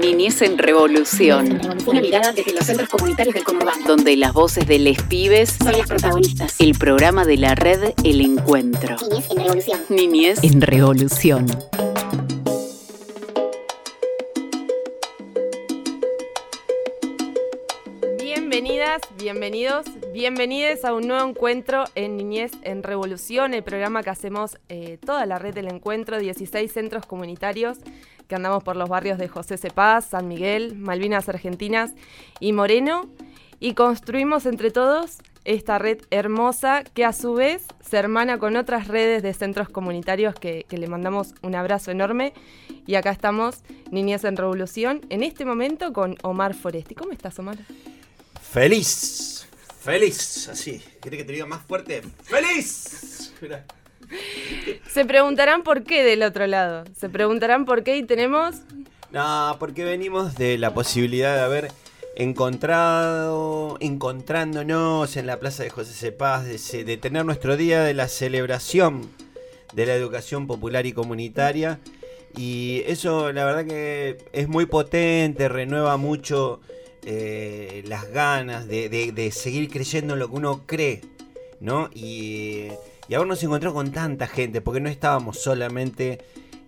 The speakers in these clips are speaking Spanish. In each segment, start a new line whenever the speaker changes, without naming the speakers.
Niñez en Revolución.
Una mirada desde los centros comunitarios del conurbano.
Donde las voces de les pibes
son las protagonistas.
El programa de la red El Encuentro.
Niñez en Revolución.
Niñez en Revolución.
Bienvenidas, bienvenidos, bienvenides a un nuevo encuentro en Niñez en Revolución, el programa que hacemos eh, toda la red del encuentro, 16 centros comunitarios que andamos por los barrios de José Cepaz, San Miguel, Malvinas Argentinas y Moreno, y construimos entre todos esta red hermosa que a su vez se hermana con otras redes de centros comunitarios que, le mandamos un abrazo enorme. Y acá estamos, Niñez en Revolución, en este momento con Omar Foresti. ¿Cómo estás, Omar?
Feliz, feliz, así. ¿Quieres que te diga más fuerte? ¡Feliz! Mirá.
Se preguntarán por qué del otro lado. Se preguntarán por qué y tenemos.
No, porque venimos de la posibilidad de haber encontrado, encontrándonos en la Plaza de José Cepaz, de, tener nuestro día de la celebración de la educación popular y comunitaria. Y eso la verdad que es muy potente, renueva mucho eh, las ganas de, seguir creyendo en lo que uno cree, ¿no? Y, y habernos encontrado con tanta gente, porque no estábamos solamente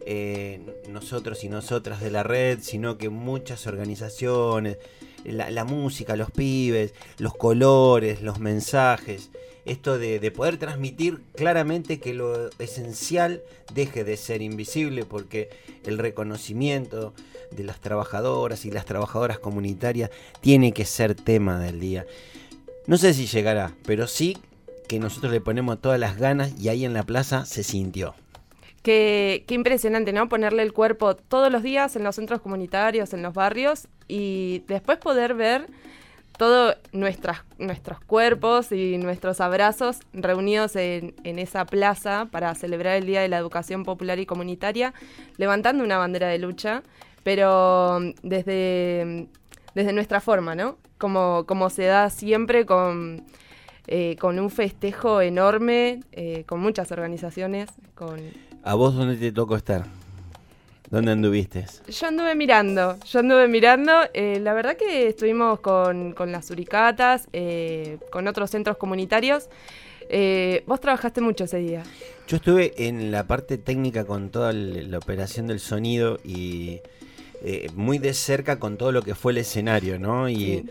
eh, nosotros y nosotras de la red, sino que muchas organizaciones, la, música, los pibes, los colores, los mensajes, esto de, poder transmitir claramente que lo esencial deje de ser invisible, porque el reconocimiento de las trabajadoras y las trabajadoras comunitarias tiene que ser tema del día. No sé si llegará, pero sí que nosotros le ponemos todas las ganas y ahí en la plaza se sintió.
Qué, qué, impresionante, ¿no? Ponerle el cuerpo todos los días en los centros comunitarios, en los barrios y después poder ver todos nuestros cuerpos y nuestros abrazos reunidos en, en, esa plaza para celebrar el Día de la Educación Popular y Comunitaria, levantando una bandera de lucha, pero desde, desde nuestra forma, ¿no? Como, como se da siempre con, eh, con un festejo enorme, eh, con muchas organizaciones, con...
¿A vos dónde te tocó estar? ¿Dónde anduviste?
Yo anduve mirando, yo anduve mirando. Eh, la verdad que estuvimos con, con las Uricatas, eh, con otros centros comunitarios. Eh, vos trabajaste mucho ese día.
Yo estuve en la parte técnica con toda la operación del sonido y eh, muy de cerca con todo lo que fue el escenario, ¿no? Y sí.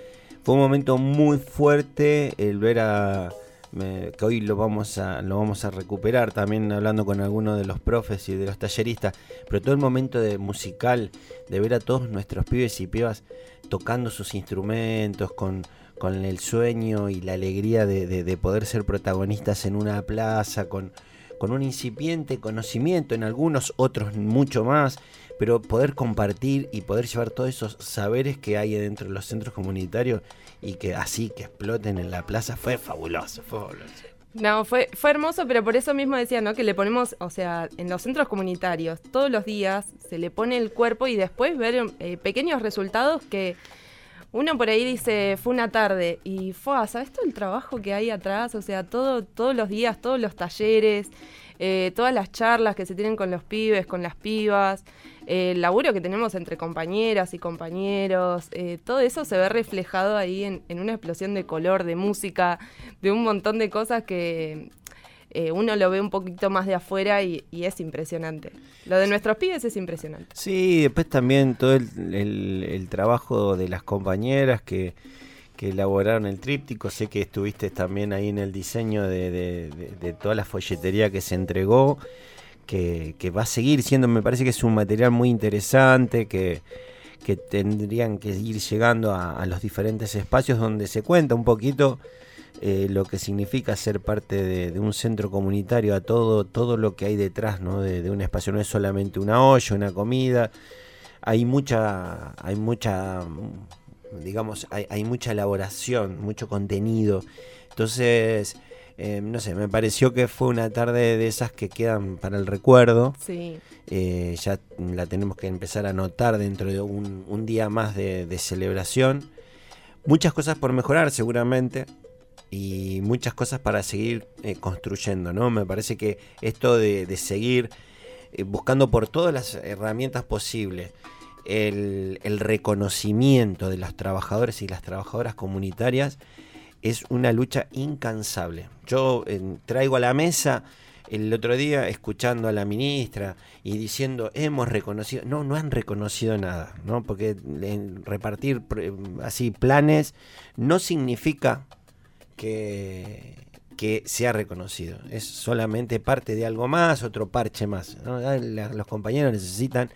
Fue un momento muy fuerte el ver a que hoy lo vamos a lo vamos a recuperar también hablando con algunos de los profes y de los talleristas pero todo el momento de musical de ver a todos nuestros pibes y pibas tocando sus instrumentos con, con el sueño y la alegría de, de, de poder ser protagonistas en una plaza con, con un incipiente conocimiento en algunos otros mucho más pero poder compartir y poder llevar todos esos saberes que hay dentro de los centros comunitarios y que así que exploten en la plaza fue fabuloso.
No, fue, fue hermoso, pero por eso mismo decía, ¿no? Que le ponemos, o sea, en los centros comunitarios, todos los días se le pone el cuerpo y después ver eh, pequeños resultados que uno por ahí dice, fue una tarde y fue, ¿sabes todo el trabajo que hay atrás? O sea, todo, todos los días, todos los talleres, eh, todas las charlas que se tienen con los pibes, con las pibas, eh, el laburo que tenemos entre compañeras y compañeros, eh, todo eso se ve reflejado ahí en, una explosión de color, de música, de un montón de cosas que eh, uno lo ve un poquito más de afuera y, y, es impresionante. Lo de nuestros pibes es impresionante.
Sí, después también todo el trabajo de las compañeras que que elaboraron el tríptico. Sé que estuviste también ahí en el diseño de, de, de, de toda la folletería que se entregó, que, va a seguir siendo, me parece que es un material muy interesante, que, tendrían que ir llegando a, los diferentes espacios donde se cuenta un poquito eh, lo que significa ser parte de, un centro comunitario, a todo, todo lo que hay detrás ¿no? de, un espacio. No es solamente una olla, una comida. Hay mucha, hay mucha digamos, hay, mucha elaboración, mucho contenido. Entonces, eh, no sé, me pareció que fue una tarde de esas que quedan para el recuerdo.
Sí.
Eh, ya la tenemos que empezar a notar dentro de un, un día más de, de, celebración. Muchas cosas por mejorar seguramente y muchas cosas para seguir eh, construyendo, ¿no? Me parece que esto de, de seguir eh, buscando por todas las herramientas posibles el, el reconocimiento de los trabajadores y las trabajadoras comunitarias, es una lucha incansable. Yo eh, traigo a la mesa el otro día escuchando a la ministra y diciendo hemos reconocido, no, no han reconocido nada, ¿no? Porque repartir pr- así planes no significa que, que sea reconocido, es solamente parte de algo más, otro parche más. la- los compañeros necesitan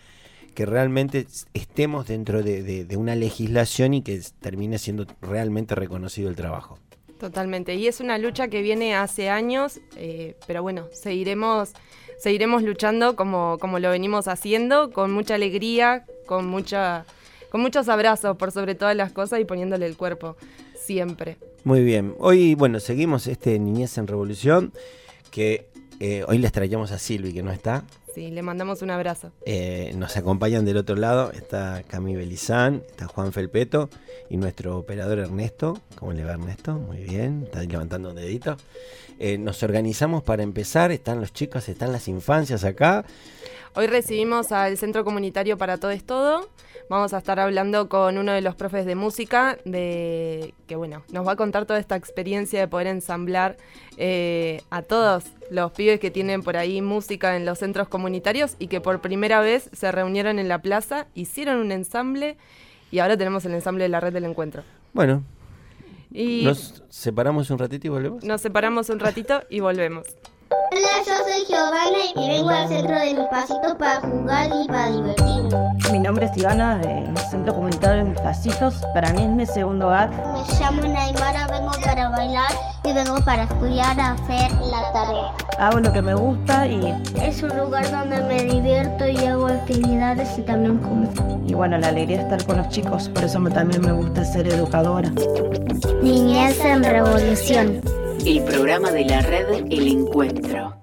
que realmente estemos dentro de, de- de una legislación y que termine siendo realmente reconocido el trabajo.
Totalmente. Y es una lucha que viene hace años, eh, pero bueno, seguiremos, seguiremos luchando como, como lo venimos haciendo, con mucha alegría, con mucha, con muchos abrazos por sobre todas las cosas y poniéndole el cuerpo siempre.
Muy bien. Hoy, bueno, seguimos este Niñez en Revolución, que eh, hoy les traíamos a Silvi, que no está.
Sí, le mandamos un abrazo.
Eh, nos acompañan del otro lado, está Cami Belizán, está Juan Felpeto y nuestro operador Ernesto. ¿Cómo le va Ernesto? Muy bien, está levantando un dedito. Eh, nos organizamos para empezar, están los chicos, están las infancias acá.
Hoy recibimos al Centro Comunitario para Todo es Todo. Vamos a estar hablando con uno de los profes de música, de que bueno, nos va a contar toda esta experiencia de poder ensamblar eh, a todos los pibes que tienen por ahí música en los centros comunitarios y que por primera vez se reunieron en la plaza, hicieron un ensamble y ahora tenemos el ensamble de la red del encuentro.
Bueno,
Y
nos separamos un ratito y volvemos.
nos separamos un ratito y volvemos.
Yo soy Giovanna y vengo al centro de mis pasitos para jugar y para divertirme.
Mi nombre es Ivana, del Centro Comunitario de Mis Pasitos. Para mí es mi segundo hogar.
Me llamo Naimara, vengo para bailar y vengo para estudiar a hacer la tarea.
Hago lo que me gusta y,
Es un lugar donde me divierto y hago actividades y también como.
y bueno, la alegría de estar con los chicos. Por eso también me gusta ser educadora.
Niñez en revolución.
El programa de la red El Encuentro.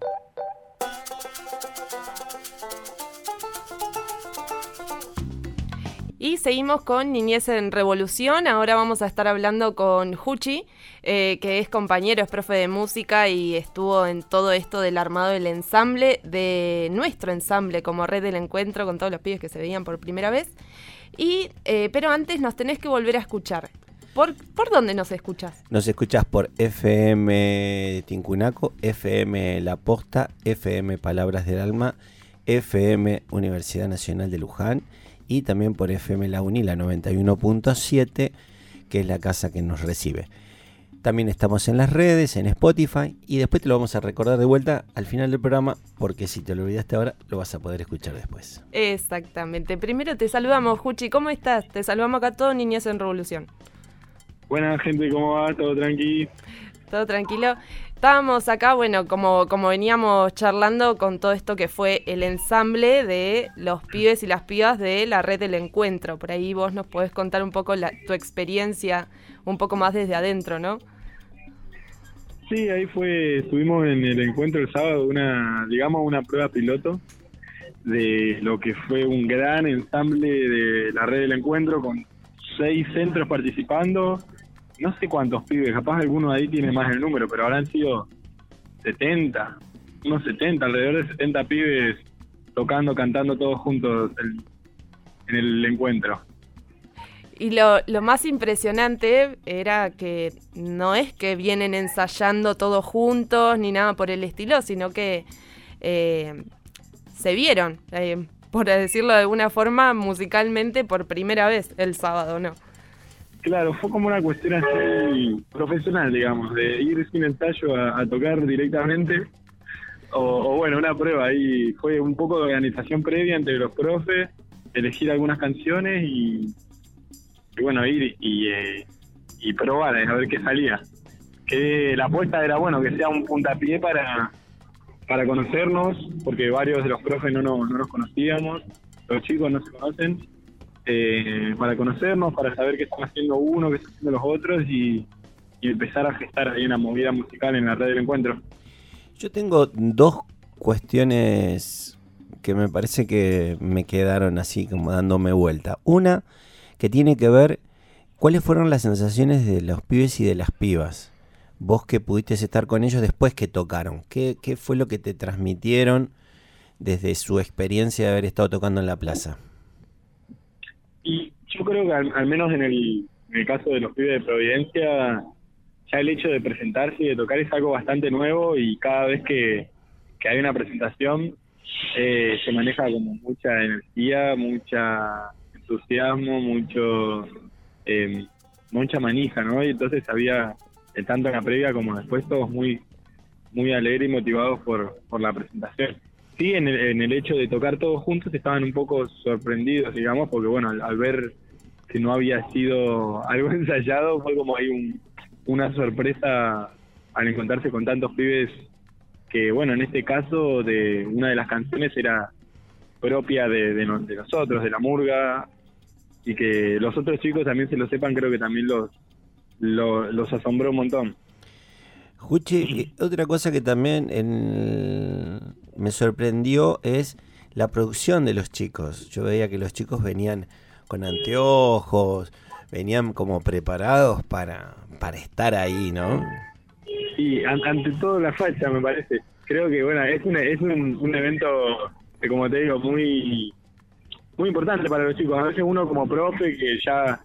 Seguimos con Niñez en Revolución. Ahora vamos a estar hablando con Juchi, eh, que es compañero, es profe de música y estuvo en todo esto del armado del ensamble, de nuestro ensamble como red del encuentro con todos los pibes que se veían por primera vez. Y, eh, pero antes nos tenés que volver a escuchar. ¿Por, ¿Por dónde nos escuchas?
Nos escuchas por FM Tincunaco, FM La Posta, FM Palabras del Alma, FM Universidad Nacional de Luján y también por FM La Uni, la 91.7, que es la casa que nos recibe. También estamos en las redes, en Spotify y después te lo vamos a recordar de vuelta al final del programa porque si te lo olvidaste ahora lo vas a poder escuchar después.
Exactamente. Primero te saludamos, Juchi. ¿Cómo estás? Te saludamos acá todo Niñez en Revolución.
Buena gente, ¿cómo va? ¿Todo tranqui?
Todo tranquilo. Estábamos acá, bueno, como, como veníamos charlando con todo esto que fue el ensamble de los pibes y las pibas de la red del encuentro. Por ahí vos nos podés contar un poco la- tu experiencia, un poco más desde adentro, ¿no?
Sí, ahí fue, estuvimos en el encuentro el sábado, una, digamos, una prueba piloto de lo que fue un gran ensamble de la red del encuentro con seis centros participando. No sé cuántos pibes, capaz alguno ahí tiene más el número, pero habrán sido 70, unos 70, alrededor de 70 pibes tocando, cantando todos juntos en el encuentro.
Y lo, lo más impresionante era que no es que vienen ensayando todos juntos ni nada por el estilo, sino que eh, se vieron, eh, por decirlo de alguna forma, musicalmente por primera vez el sábado, ¿no?
Claro, fue como una cuestión así profesional, digamos, de ir sin ensayo a, tocar directamente. O, bueno, una prueba ahí. Fue un poco de organización previa entre los profes, elegir algunas canciones y, bueno, ir y, eh, y probar a ver qué salía. Que la apuesta era, bueno, que sea un puntapié para, para conocernos, porque varios de los profes no, nos- no nos conocíamos, los chicos no se conocen eh, para conocernos, para saber qué están haciendo uno, qué están haciendo los otros y, empezar a gestar ahí una movida musical en la red del encuentro.
Yo tengo dos cuestiones que me parece que me quedaron así como dándome vuelta. Una que tiene que ver cuáles fueron las sensaciones de los pibes y de las pibas. Vos que pudiste estar con ellos después que tocaron. ¿Qué, qué fue lo que te transmitieron desde su experiencia de haber estado tocando en la plaza?
Y yo creo que al, menos en el, en el caso de los pibes de Providencia, ya el hecho de presentarse y de tocar es algo bastante nuevo y cada vez que, que hay una presentación eh, se maneja como mucha energía, mucha entusiasmo, mucho eh, mucha manija, ¿no? Y entonces había, eh, tanto en la previa como después, todos muy muy alegres y motivados por, por la presentación. Sí, en el, en el hecho de tocar todos juntos estaban un poco sorprendidos, digamos, porque bueno, al, ver que no había sido algo ensayado, fue como ahí un, una sorpresa al encontrarse con tantos pibes que, bueno, en este caso, de una de las canciones era propia de, de, de nosotros, de la murga, y que los otros chicos también se lo sepan, creo que también los, lo- los asombró un montón.
Juchi, eh, otra cosa que también en- me sorprendió es la producción de los chicos. Yo veía que los chicos venían con anteojos, venían como preparados para, para estar ahí, ¿no?
Sí, an- ante todo la facha, me parece. Creo que, bueno, es, una- es un, un evento, como te digo, muy muy importante para los chicos. A veces uno como profe que ya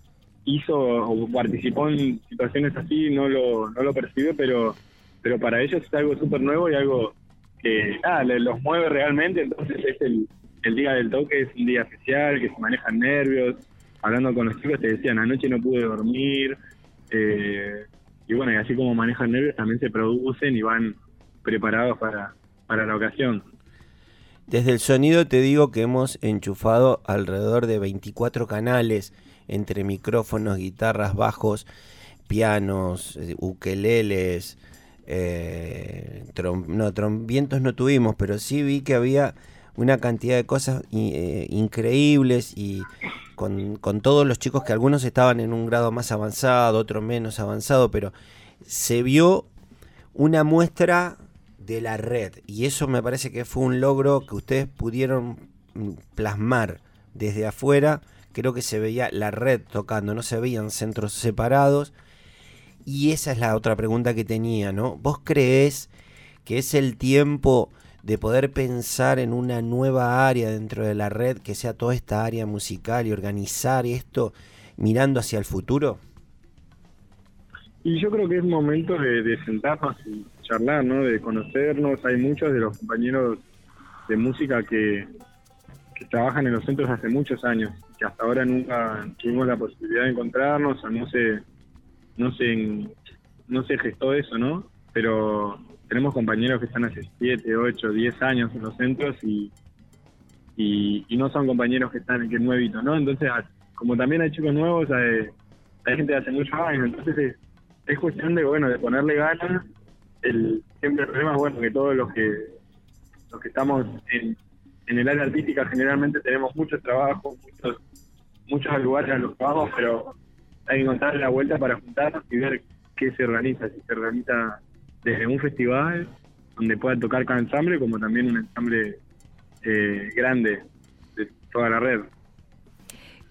hizo o participó en situaciones así no lo, no lo percibe, pero pero para ellos es algo súper nuevo y algo que le- los mueve realmente. Entonces es el, el día del toque, es un día especial, que se manejan nervios. Hablando con los chicos te decían, anoche no pude dormir. eh, y bueno, y así como manejan nervios, también se producen y van preparados para, para la ocasión.
Desde el sonido te digo que hemos enchufado alrededor de 24 canales entre micrófonos, guitarras, bajos, pianos, eh, ukeleles, eh, no, trom- vientos no tuvimos, pero sí vi que había una cantidad de cosas eh, increíbles y con, con todos los chicos que algunos estaban en un grado más avanzado, otros menos avanzado, pero se vio una muestra de la red y eso me parece que fue un logro que ustedes pudieron mm, plasmar desde afuera. Creo que se veía la red tocando, no se veían centros separados. Y esa es la otra pregunta que tenía, ¿no? ¿Vos creés que es el tiempo de poder pensar en una nueva área dentro de la red, que sea toda esta área musical y organizar esto mirando hacia el futuro?
Y yo creo que es momento de, de sentarnos y charlar, ¿no? De conocernos. Hay muchos de los compañeros de música que, que trabajan en los centros hace muchos años, que hasta ahora nunca tuvimos la posibilidad de encontrarnos, o no se, no se, no se gestó eso, ¿no? Pero tenemos compañeros que están hace 7, 8, 10 años en los centros y, y, no son compañeros que están que nuevitos, ¿no? Entonces, como también hay chicos nuevos, hay, hay gente de hace muchos años, entonces es, es cuestión de bueno de ponerle ganas el siempre el problema bueno que todos los que los que estamos en, en el área artística generalmente tenemos mucho trabajo muchos muchos lugares a los que vamos pero hay que encontrar la vuelta para juntarnos y ver qué se organiza si se organiza desde un festival donde pueda tocar cada ensamble como también un ensamble eh, grande de toda la red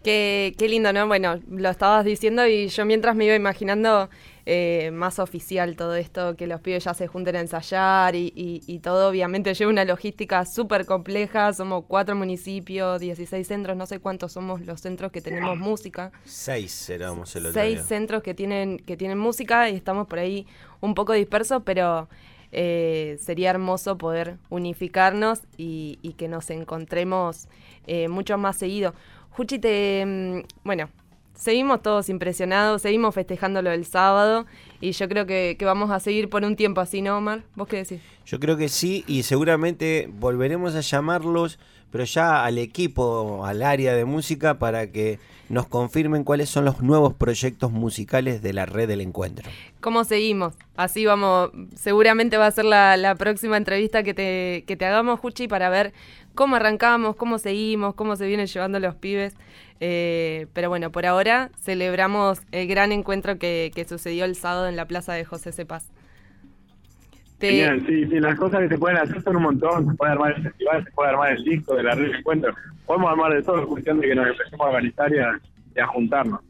Qué, qué lindo, ¿no? Bueno, lo estabas diciendo y yo mientras me iba imaginando eh, más oficial todo esto, que los pibes ya se junten a ensayar y, y- y todo, obviamente lleva una logística súper compleja, somos cuatro municipios, 16 centros, no sé cuántos somos los centros que tenemos música,
Seis éramos el otro
seis
día.
centros que tienen, que tienen música y estamos por ahí un poco dispersos, pero eh, sería hermoso poder unificarnos y, y que nos encontremos eh, mucho más seguido. Juchi, te, mm, bueno, seguimos todos impresionados, seguimos festejándolo el sábado y yo creo que, que vamos a seguir por un tiempo así, ¿no, Omar? ¿Vos qué decís?
Yo creo que sí y seguramente volveremos a llamarlos, pero ya al equipo, al área de música, para que nos confirmen cuáles son los nuevos proyectos musicales de la red del encuentro.
¿Cómo seguimos? Así vamos, seguramente va a ser la, la próxima entrevista que te, que te hagamos, Juchi, para ver cómo arrancamos, cómo seguimos, cómo se vienen llevando los pibes. Eh, pero bueno, por ahora celebramos el gran encuentro que, que sucedió el sábado en la plaza de José Cepaz. Te-
Genial, sí, sí, las cosas que se pueden hacer son un montón, se puede armar el festival, se puede armar el disco de la red de encuentro, podemos armar de todo, es cuestión de que nos empecemos a organizar y a, y a juntarnos.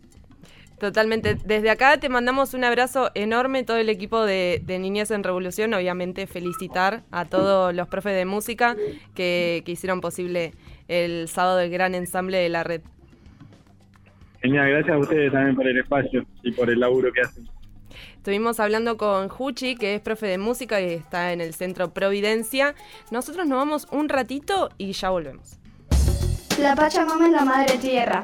Totalmente. Desde acá te mandamos un abrazo enorme, todo el equipo de, de Niñez en Revolución. Obviamente, felicitar a todos los profes de música que, que hicieron posible el sábado el gran ensamble de la red.
Genial, gracias a ustedes también por el espacio y por el laburo que hacen.
Estuvimos hablando con Juchi, que es profe de música y está en el centro Providencia. Nosotros nos vamos un ratito y ya volvemos.
La Pachamama es la madre tierra.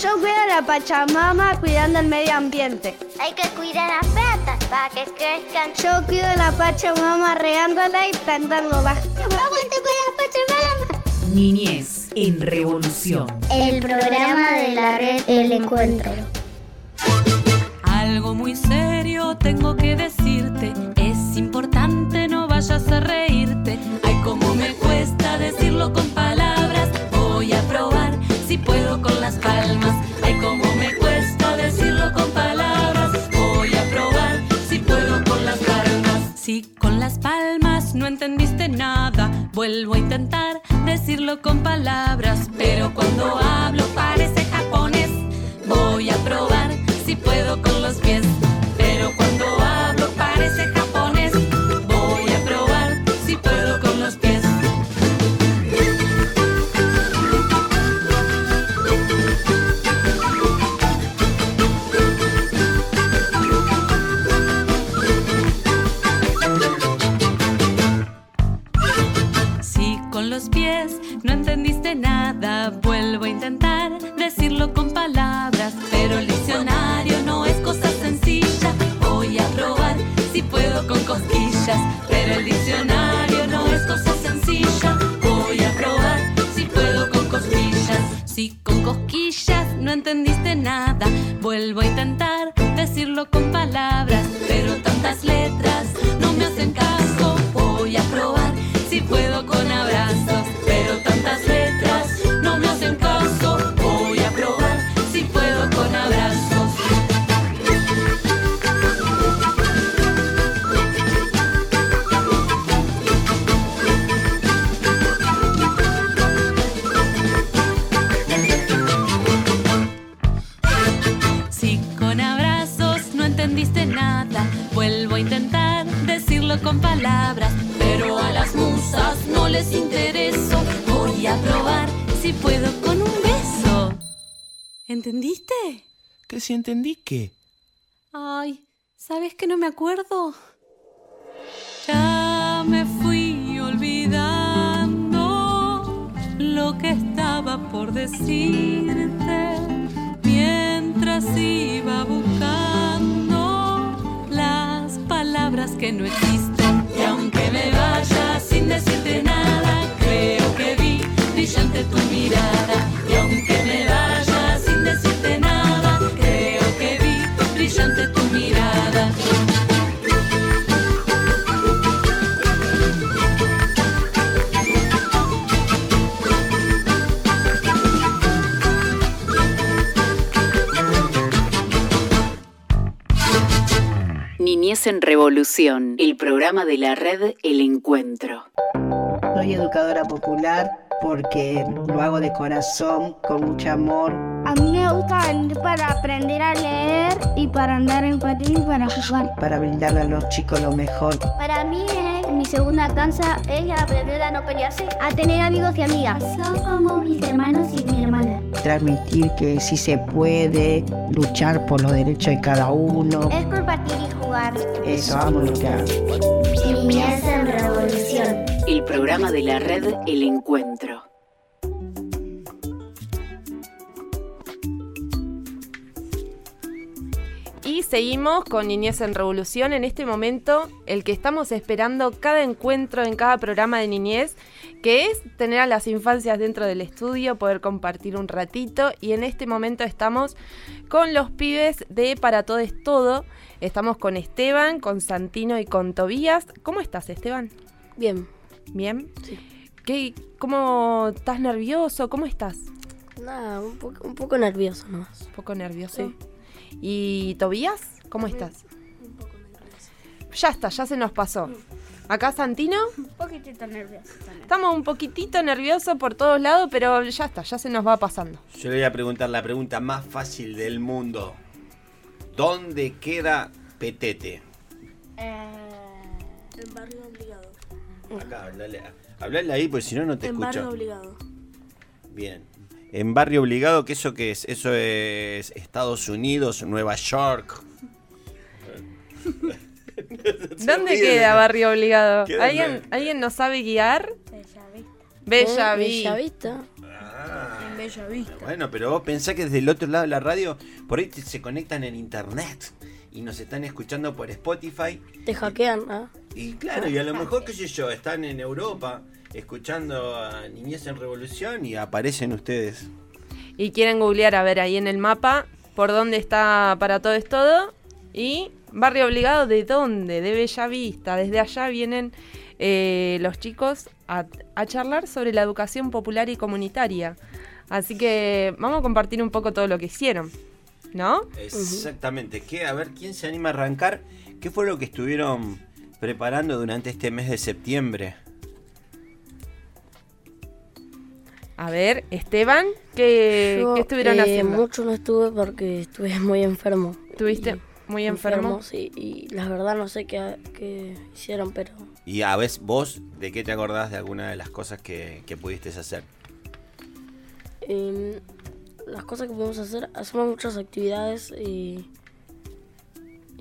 Yo cuido a la Pachamama cuidando el medio ambiente.
Hay que cuidar las plantas para que crezcan.
Yo cuido a la Pachamama regándola y plantándola.
¡Aguante con la Pachamama!
Niñez en Revolución.
El programa de la red El Encuentro.
Algo muy serio tengo que decirte. Es importante, no vayas a reírte. Ay, cómo me cuesta decirlo con palabras. Voy a probar si puedo con las palmas. Ay, cómo me cuesta decirlo con palabras. Voy a probar si puedo con las palmas. Si con las palmas no entendiste nada, vuelvo a intentar decirlo con palabras. Pero cuando hablo parece japonés. Voy a probar si puedo con los pies. Vuelvo a intentar decirlo con
entendí qué?
Ay, ¿sabes que no me acuerdo? Ya me fui olvidando lo que estaba por decirte mientras iba buscando las palabras que no existen. Y aunque me vaya sin decirte nada, creo que vi brillante tu mirada. Y aunque me
Niñez en Revolución. El programa de la red El Encuentro.
Soy educadora popular porque lo hago de corazón, con mucho amor.
A mí me gusta venir para aprender a leer y para andar en patín y para jugar.
para brindarle a los chicos lo mejor.
Para mí es mi segunda cansa es aprender a no pelearse, a tener amigos y amigas. Son como mis hermanos y mi hermana.
Transmitir que sí se puede luchar por los derechos de cada uno.
Es compartir y jugar.
Eso, amo lo que hago.
Niñez en Revolución.
El programa de la red El Encuentro.
Seguimos con Niñez en Revolución. En este momento, el que estamos esperando cada encuentro en cada programa de Niñez, que es tener a las infancias dentro del estudio, poder compartir un ratito. Y en este momento estamos con los pibes de Para Todo es Todo. Estamos con Esteban, con Santino y con Tobías. ¿Cómo estás, Esteban?
Bien.
¿Bien? ¿Qué, ¿Cómo estás nervioso? ¿Cómo estás?
Nada, un poco, un poco nervioso nomás.
Un poco nervioso. ¿Y Tobías? ¿Cómo estás? Ya está, ya se nos pasó. Acá Santino,
Un poquitito nervioso también.
estamos un poquitito nerviosos por todos lados, pero ya está, ya se nos va pasando.
Yo le voy a preguntar la pregunta más fácil del mundo. ¿Dónde queda Petete?
En barrio obligado.
Acá, hablale, hablale ahí, porque si no, no te
en
escucho.
barrio obligado.
Bien. En barrio obligado, ¿qué eso qué es? Eso es Estados Unidos, Nueva York.
¿Dónde queda. Barrio Obligado? ¿Alguien,
en-
¿Alguien nos sabe guiar? Bella
En
Vista.
Bellavista.
Ah,
En Bellavista.
bueno, pero vos pensás que desde el otro lado de la radio, por ahí te- se conectan en internet y nos están escuchando por Spotify.
Te hackean, ¿ah?
Y claro, y a lo mejor, qué sé yo, están en Europa escuchando a Niñez en Revolución y aparecen ustedes.
Y quieren googlear a ver ahí en el mapa por dónde está para todo es todo. Y Barrio Obligado, ¿de dónde? De Bellavista. Desde allá vienen eh, los chicos a, a charlar sobre la educación popular y comunitaria. Así que vamos a compartir un poco todo lo que hicieron. ¿No?
Exactamente. ¿Qué? A ver, ¿quién se anima a arrancar? ¿Qué fue lo que estuvieron preparando durante este mes de septiembre?
A ver, Esteban, ¿qué,
Yo,
qué estuvieron
eh,
haciendo?
Mucho no estuve porque estuve muy enfermo.
¿Estuviste
Y-
muy enfermo?
Sí, y la verdad no sé qué, qué hicieron, pero
Y a veces vos, ¿de qué te acordás de alguna de las cosas que, que pudiste hacer?
em, las cosas que podemos hacer, hacemos muchas actividades y,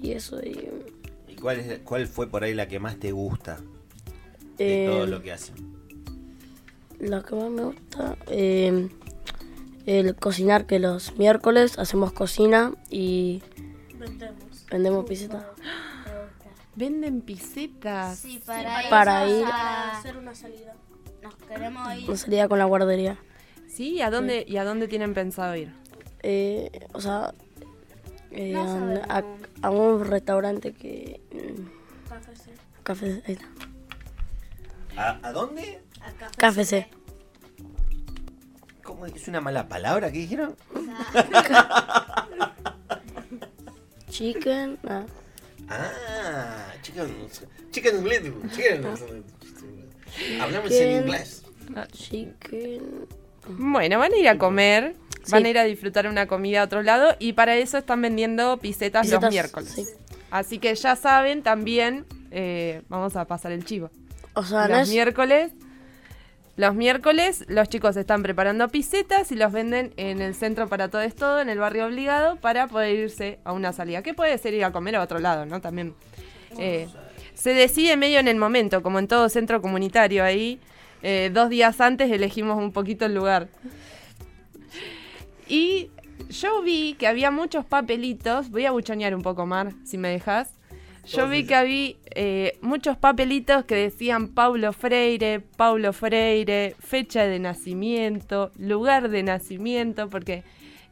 y eso. Y,
¿Y cuál, es, cuál fue por ahí la que más te gusta de todo
em,
lo que hacen?
Lo que más me gusta, eh, el cocinar, que los miércoles hacemos cocina y vendemos piseta.
Venden pisetas.
Sí, para,
Para
eso,
ir-
sea,
hacer una salida.
Nos queremos ir.
Una salida con la guardería.
¿Sí? ¿A dónde, ¿Y a dónde tienen pensado ir?
Eh, o sea, eh,
No
a, a- a un restaurante que... mm, Café, ahí está.
¿A, a dónde?
Café C.
¿Cómo es? ¿Es una mala palabra que dijeron?
Chicken. ah,
Ah, chicken, chicken little, chicken. Hablamos en inglés.
chicken.
Bueno, van a ir a comer, van a ir a disfrutar una comida a otro lado y para eso están vendiendo pisetas, los miércoles.
sí.
Así que ya saben también, eh, vamos a pasar el chivo.
O sea, no
los
es-
miércoles, los miércoles los chicos están preparando pisetas y los venden en el centro para todo es todo, en el barrio obligado, para poder irse a una salida. Que puede ser ir a comer a otro lado, ¿no? También. eh, se decide medio en el momento, como en todo centro comunitario ahí. eh, dos días antes elegimos un poquito el lugar. Y yo vi que había muchos papelitos. Voy a buchonear un poco, Mar, si me dejas. Yo vi que había eh, muchos papelitos que decían Paulo Freire, Paulo Freire, fecha de nacimiento, lugar de nacimiento, porque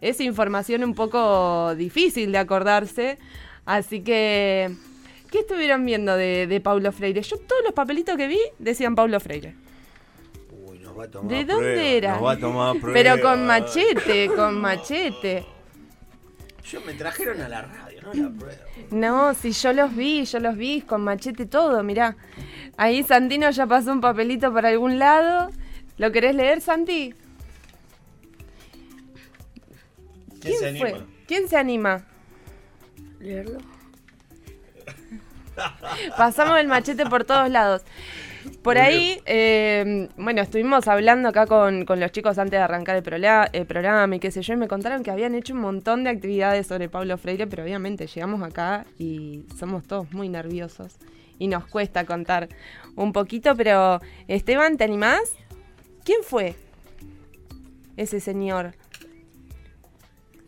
es información un poco difícil de acordarse. Así que, ¿qué estuvieron viendo de, de Paulo Freire? Yo todos los papelitos que vi decían Paulo Freire.
Uy, nos va a tomar
¿De
prueba,
dónde era?
Nos va a tomar prueba.
Pero con machete, con machete.
Yo me trajeron a la no la
si yo los vi, yo los vi con machete todo, mirá. Ahí Santino ya pasó un papelito para algún lado. ¿Lo querés leer, Santi?
¿Quién se anima?
fue? ¿Quién se anima?
leerlo.
Pasamos el machete por todos lados. Por ahí, eh, bueno, estuvimos hablando acá con, con los chicos antes de arrancar el, prola- el programa y qué sé yo, y me contaron que habían hecho un montón de actividades sobre Pablo Freire, pero obviamente llegamos acá y somos todos muy nerviosos y nos cuesta contar un poquito, pero Esteban, ¿te animás? ¿Quién fue ese señor?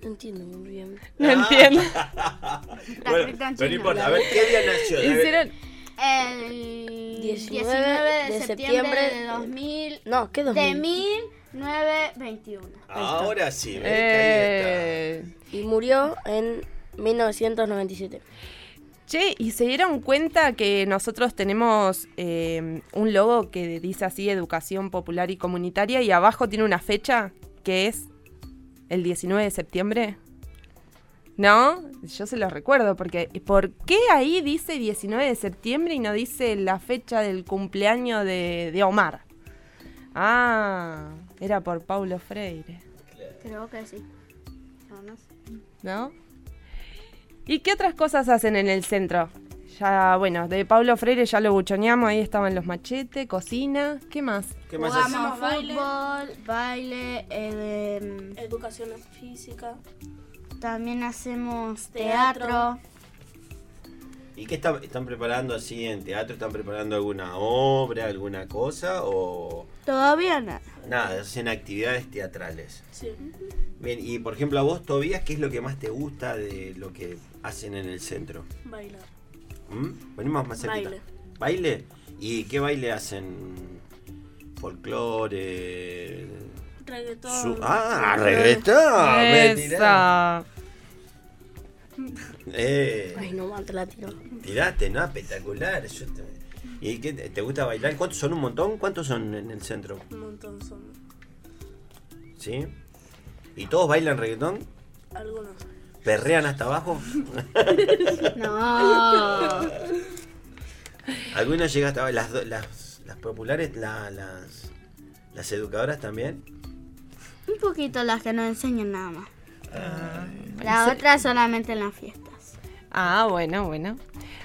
No entiendo muy bien.
No entiendo.
bueno, pero no importa, a ver, ¿qué día nació?
Hicieron...
El
19
19, de,
de
septiembre,
septiembre
de 2000.
No, ¿qué
De
2000?
1921.
Ahora sí, ¿ves? Que ahí está.
Eh,
Y murió en 1997.
Che, ¿y se dieron cuenta que nosotros tenemos eh, un logo que dice así Educación Popular y Comunitaria y abajo tiene una fecha que es el 19 de septiembre? ¿No? Yo se los recuerdo porque ¿por qué ahí dice 19 de septiembre y no dice la fecha del cumpleaños de, de Omar? Ah, era por Paulo Freire.
Creo que sí. No, no sé.
¿no? ¿Y qué otras cosas hacen en el centro? Ya, bueno, de Pablo Freire ya lo buchoneamos, ahí estaban los machetes, cocina, ¿qué más?
¿Qué más
Jugamos baile, fútbol, baile, eh,
Educación física.
También hacemos teatro.
¿Y qué está- están preparando así en teatro? ¿Están preparando alguna obra, alguna cosa? ¿O
Todavía nada.
nada, hacen actividades teatrales?
Sí.
Bien, y por ejemplo a vos, Tobías, ¿qué es lo que más te gusta de lo que hacen en el centro?
Bailar.
¿Mm? Venimos más cerquita.
Baile.
¿Baile? ¿Y qué baile hacen? Folclore.
Reggaetón.
Su- ah, reggaetón.
Esa.
Eh,
Ay, no, te la tiro.
tiraste, ¿no? Espectacular. Yo te- ¿Y qué te, gusta bailar? ¿Cuántos son un montón? ¿Cuántos son en el centro?
Un montón son.
¿Sí? ¿Y todos bailan reggaetón?
Algunos.
¿Perrean hasta abajo?
No.
¿Algunos llega hasta abajo? ¿Las, las, las populares, la- las, las educadoras también?
Un poquito las que nos enseñan nada más. La otra solamente en las fiestas.
Ah, bueno, bueno.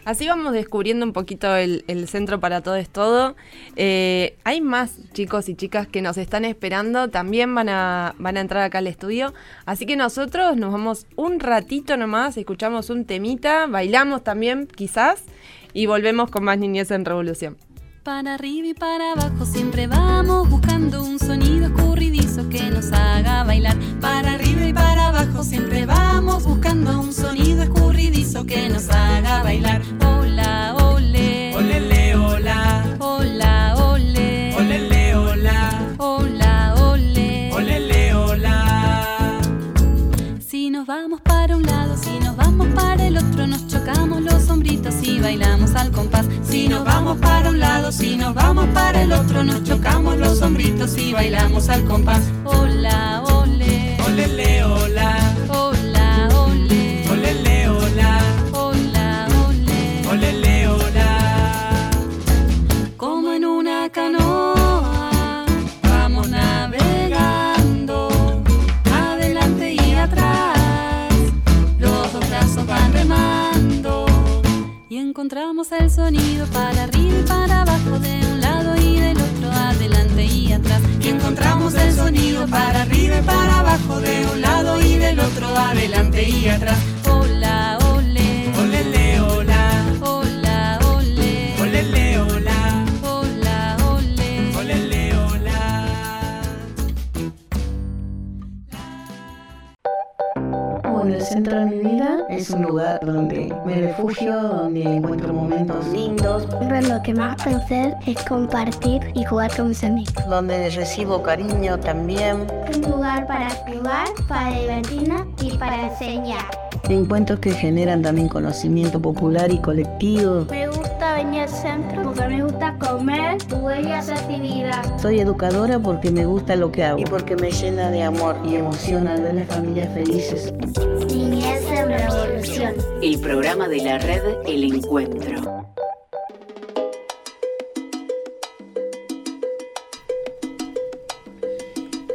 Así vamos descubriendo un poquito el, el Centro para Todo es Todo. Eh, hay más chicos y chicas que nos están esperando, también van a, van a entrar acá al estudio. Así que nosotros nos vamos un ratito nomás, escuchamos un temita, bailamos también quizás y volvemos con más Niñez en Revolución.
Para arriba y para abajo siempre vamos buscando un sonido escurridizo que nos haga bailar. Para arriba y para abajo siempre vamos buscando un sonido escurridizo que nos haga bailar. Hola, ole.
Olele, hola.
Hola, ole.
Olele, hola.
Hola, ole.
Olele, hola.
Si nos vamos para un lado, si nos vamos para el otro, nos chocamos los hombritos y bailamos al compás. Si nos vamos para un lado, si nos vamos para el otro, nos chocamos los hombritos y bailamos al compás. Hola, ole.
Olele, hola.
Hola, y para abajo, de un lado y del otro, adelante y atrás.
Es un lugar donde me refugio, donde encuentro momentos lindos,
Pero lo que más hacer es compartir y jugar con mis amigos.
donde recibo cariño también.
Un lugar para jugar, para divertirnos y para enseñar.
Encuentros que generan también conocimiento popular y colectivo.
Me gusta venir al centro porque me gusta comer y hacer actividades.
Soy educadora porque me gusta lo que hago y porque me llena de amor y emoción al ver las familias felices.
Niñez en revolución.
El programa de la red El Encuentro.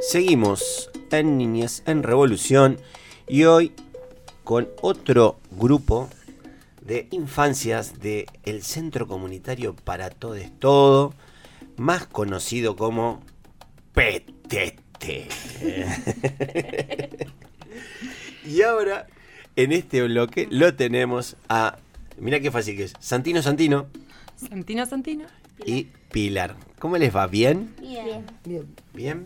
Seguimos en Niñez en Revolución y hoy con otro grupo de infancias del el Centro Comunitario para Todo es Todo, más conocido como PTT. y ahora, en este bloque, lo tenemos a, mira qué fácil que es, Santino Santino
Santino, Santino.
y Pilar. ¿Cómo les va? ¿Bien?
Bien.
Bien.
¿Bien?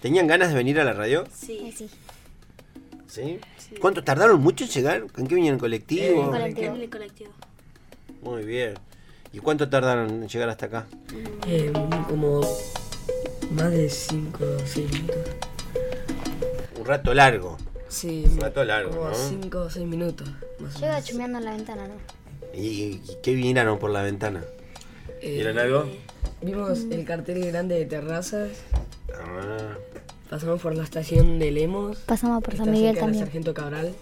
¿Tenían ganas de venir a la radio?
Sí.
¿Sí? ¿Cuánto tardaron mucho en llegar? ¿Con qué vinieron? ¿Colectivo?
colectivo. El colectivo.
Muy bien. ¿Y cuánto tardaron en llegar hasta acá?
Eh, como más de 5 o 6 minutos.
Un rato largo.
Sí,
Un rato largo,
como
¿no?
5 o 6 minutos. Menos.
chumeando en la ventana, ¿no?
¿Y, y qué vieron por la ventana?
Eh,
¿Vieron algo?
Vimos el cartel grande de terrazas.
Ah,
Pasamos por la estación de Lemos.
Pasamos por San Miguel también.
Sargento Cabral.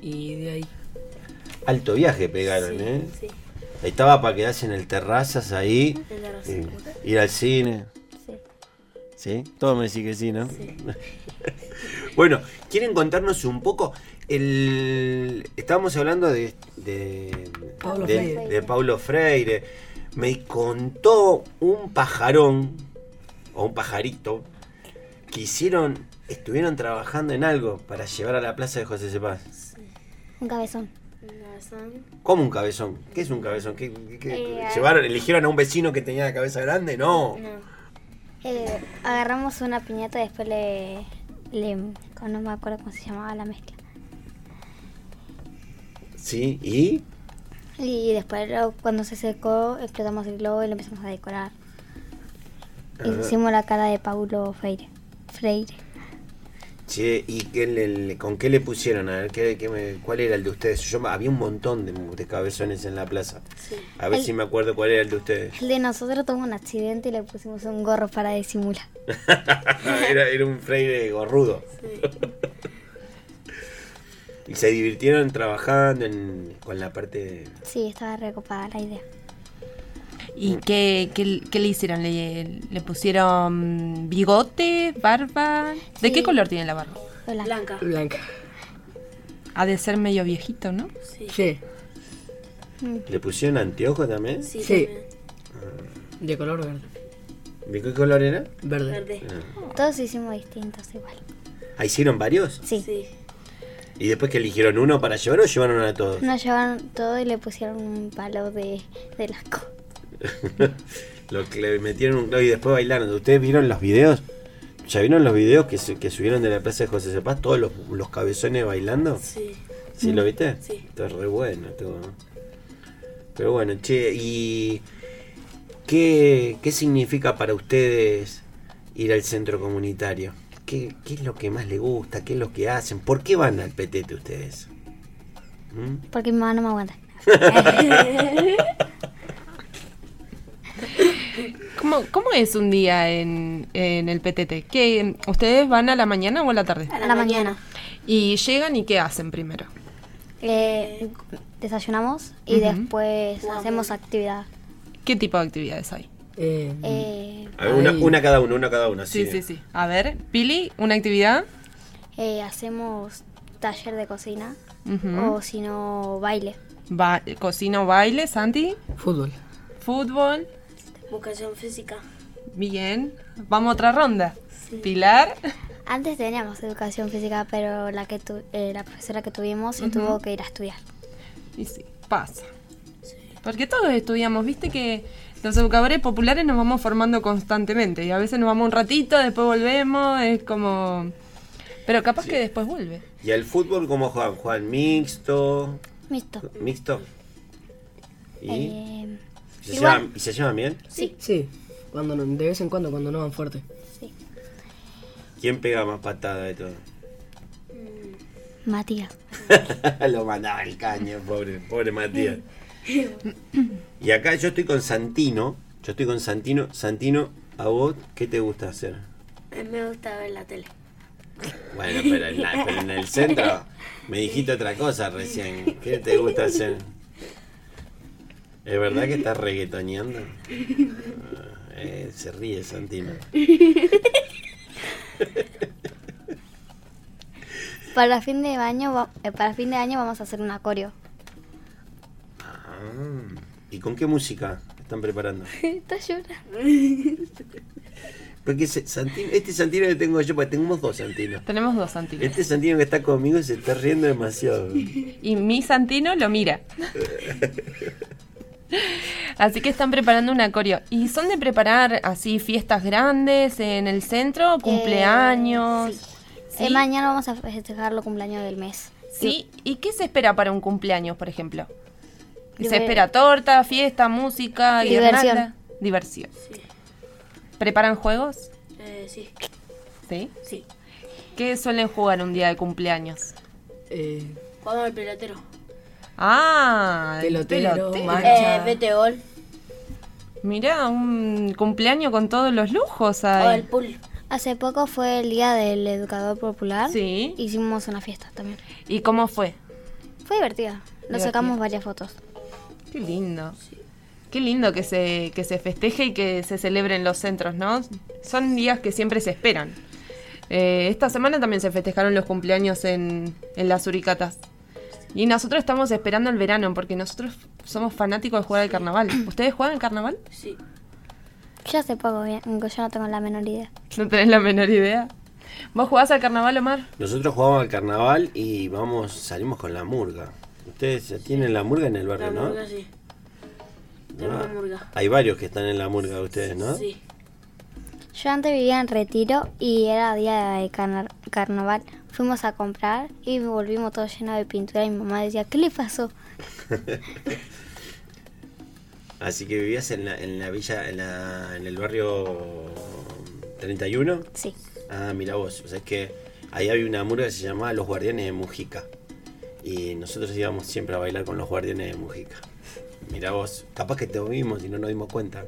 Y de ahí.
alto viaje pegaron, ¿eh?
Sí.
Ahí estaba para quedarse en el terrazas ahí.
El
eh, ir al cine.
Sí.
¿Sí? Todo me decís que sí, ¿no? Bueno, ¿quieren contarnos un poco? El, estábamos hablando de, de, de-
Freire.
de Paulo Freire. Me contó un pajarón, o un pajarito, que hicieron, estuvieron trabajando en algo para llevar a la plaza de José Cepaz.
Un cabezón.
¿Cómo un cabezón? ¿Qué es un cabezón? ¿Qué, qué- qué-
Eh,
¿Llevaron, eligieron a un vecino que tenía la cabeza grande? No.
Eh, agarramos una piñata y después le, le. No me acuerdo cómo se llamaba la mezcla.
Sí, ¿y?
Y después, cuando se secó, explotamos el globo y lo empezamos a decorar.
Ah.
Hicimos la cara de Paulo Freire. Freire.
Che, ¿y qué le- le- con qué le pusieron? A ver, ¿qué, qué me- ¿cuál era el de ustedes? Yo había un montón de, de cabezones en la plaza. A ver
El-
si me acuerdo cuál era el de ustedes.
El de nosotros tuvo un accidente y le pusimos un gorro para disimular.
era, era un freire gorrudo. y se divirtieron trabajando en- con la parte...
Sí, estaba recopada la idea.
¿Y qué, qué- qué le hicieron? ¿Le, le pusieron bigote, barba? ¿De
Sí.
qué color tiene la barba?
Blanca.
Blanca.
Ha de ser medio viejito, ¿no?
Sí.
Sí.
¿Le pusieron anteojos también?
Sí,
Sí.
también.
De color verde.
¿De qué color era?
Verde.
Verde.
Ah.
Todos hicimos distintos igual.
¿Ah, ¿Hicieron varios?
Sí.
Sí.
¿Y después que eligieron uno para llevar o llevaron a todos?
Nos llevaron todo y le pusieron un palo de, de lasco.
Lo que le metieron un clavo y después bailaron. ¿Ustedes vieron los videos? ¿Ya vieron los videos que, se- que subieron de la plaza de José Cepaz? Todos los, los cabezones bailando.
Sí.
¿Sí lo viste?
Sí.
Está re bueno. todo. Pero bueno, che, ¿y qué, qué significa para ustedes ir al centro comunitario? ¿Qué, qué es lo que más les gusta? ¿Qué es lo que hacen? ¿Por qué van al petete ustedes? ¿Mm?
Porque mi mamá no me aguanta.
¿Cómo, cómo es un día en, en el PTT? ¿Qué, ¿Ustedes van a la mañana o a la tarde?
A la mañana.
¿Y llegan y qué hacen primero?
Eh, desayunamos y después hacemos actividad.
¿Qué tipo de actividades hay?
Eh,
Eh,
una, una cada uno, una cada uno.
Sí, sí, sí. A ver, Pili, una actividad.
eh, hacemos taller de cocina o si no, baile.
Ba- cocina o baile, Santi.
fútbol.
Fútbol.
Educación física.
Bien. Vamos a otra ronda. Pilar.
Antes teníamos educación física, pero la que tu- eh, la profesora que tuvimos se tuvo que ir a estudiar.
Y sí, pasa. Porque todos estudiamos, viste que los educadores populares nos vamos formando constantemente y a veces nos vamos un ratito, después volvemos, es como... Pero capaz que después vuelve.
¿Y al fútbol cómo juegan? ¿Juegan mixto?
Mixto.
¿Mixto? ¿Y?
Eh,
¿Se
igual.
llevan, ¿Y se llevan bien?
sí,
Sí. Cuando no- de vez en cuando cuando no van fuerte.
sí.
¿Quién pega más patada de todo?
Matías.
Lo mandaba al caño, pobre, pobre Matías. Y acá yo estoy con Santino. Yo estoy con Santino. Santino, ¿a vos qué te gusta hacer?
A mí me gusta ver la tele.
Bueno, pero en, la- pero en el centro me dijiste otra cosa recién. ¿Qué te gusta hacer? ¿Es verdad que estás reggaetoneando? Ah, eh, se ríe Santino.
Para fin de año, eh, para fin de año vamos a hacer un acorio.
Ah, ¿Y con qué música están preparando?
Está llorando.
Porque ese Santino, este Santino que tengo yo, porque tenemos dos Santinos.
Tenemos dos Santinos.
Este Santino que está conmigo se está riendo demasiado.
Y mi Santino lo mira. Así que están preparando un acorio. ¿Y son de preparar así fiestas grandes en el centro? ¿Cumpleaños?
sí. Eh, mañana vamos a festejar los cumpleaños del mes.
¿Sí? ¿Y qué se espera para un cumpleaños, por ejemplo? ¿Se espera torta, fiesta, música,
Diversión.
guirnalda? Diversión. ¿Preparan juegos?
Eh, sí.
¿Sí?
Sí.
¿Qué suelen jugar un día de cumpleaños?
Eh,
Jugamos al pelotero.
Ah, el
Pelotero,
pelotero.
mancha.
Eh, vete gol.
Mirá, un cumpleaños con todos los lujos
O
ahí.
el pool.
Hace poco fue el día del educador popular.
Sí.
Hicimos una fiesta también.
¿Y cómo fue?
Fue divertida. Nos sacamos varias fotos.
Qué lindo. Qué lindo que se, que se festeje y que se celebre en los centros, ¿no? Son días que siempre se esperan. Eh, esta semana también se festejaron los cumpleaños en, en las Uricatas. Y nosotros estamos esperando el verano porque nosotros somos fanáticos de jugar al carnaval. ¿Ustedes juegan al carnaval?
Sí.
Yo hace poco, bien, yo no tengo la menor idea.
¿No tenés la menor idea? ¿Vos jugás al carnaval, Omar?
Nosotros jugamos al carnaval y vamos, salimos con la murga. Ustedes ya tienen la murga en el barrio,
La
¿no?
murga, sí. Tengo
Ah,
la murga.
Hay varios que están en la murga de ustedes, ¿no?
Sí.
Yo antes vivía en Retiro y era día de carna- carnaval. Fuimos a comprar y volvimos todo lleno de pintura y mi mamá decía, ¿qué le pasó?
Así que vivías en la, en la villa, en, la, en el barrio 31.
Sí.
Ah, mira vos, o sea, es que ahí había una murga que se llamaba Los Guardianes de Mujica. Y nosotros íbamos siempre a bailar con los Guardianes de Mujica. Mira vos, capaz que te vimos y no nos dimos cuenta.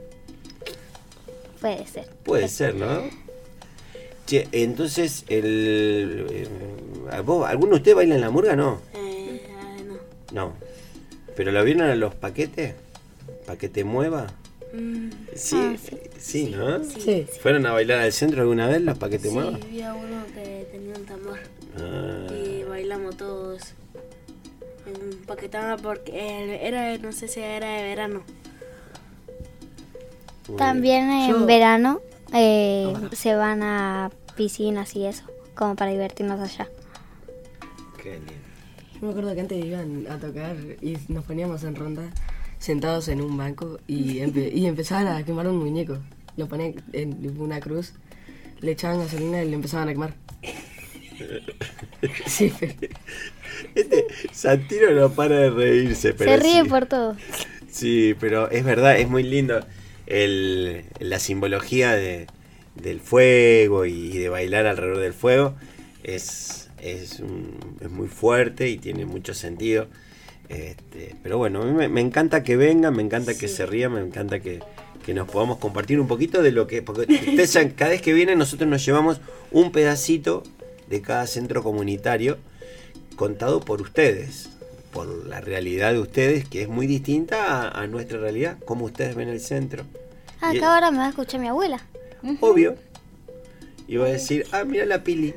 Puede ser.
Puede ser, ¿no? Che, entonces, el, eh, ¿vos- ¿alguno de ustedes baila en la murga? No.
Eh, no.
No. ¿Pero lo vieron a los paquetes? ¿Para que te mueva?
Mm,
Sí,
ah,
sí, ¿no?
Sí.
¿Fueron a bailar al centro alguna vez los paquetes
Sí,
mueva?
había uno que tenía un tambor
Ah,
y bailamos todos en paquetama porque era, no sé si era de verano.
También en
Yo-
verano eh, se van a piscinas y eso, como para divertirnos allá.
qué lindo.
Yo me acuerdo que antes iban a tocar y nos poníamos en ronda sentados en un banco y, empe- y empezaban a quemar un muñeco. Lo ponían en una cruz, le echaban gasolina y le empezaban a quemar. Sí, pero-
Este Santino no para de reírse, pero
se ríe
sí.
por todo.
Sí, pero es verdad, es muy lindo el, la simbología de, del fuego y de bailar alrededor del fuego. Es, es, un- es muy fuerte y tiene mucho sentido. Este, pero bueno, a mí me, me encanta que vengan, me encanta que se rían, me encanta que, que nos podamos compartir un poquito de lo que... Porque ustedes saben, cada vez que vienen nosotros nos llevamos un pedacito de cada centro comunitario contado por ustedes, por la realidad de ustedes, que es muy distinta a, a nuestra realidad, como ustedes ven el centro. Y-
Acá ahora me va a escuchar mi abuela.
Obvio. Y va a decir, ah, mira la pili.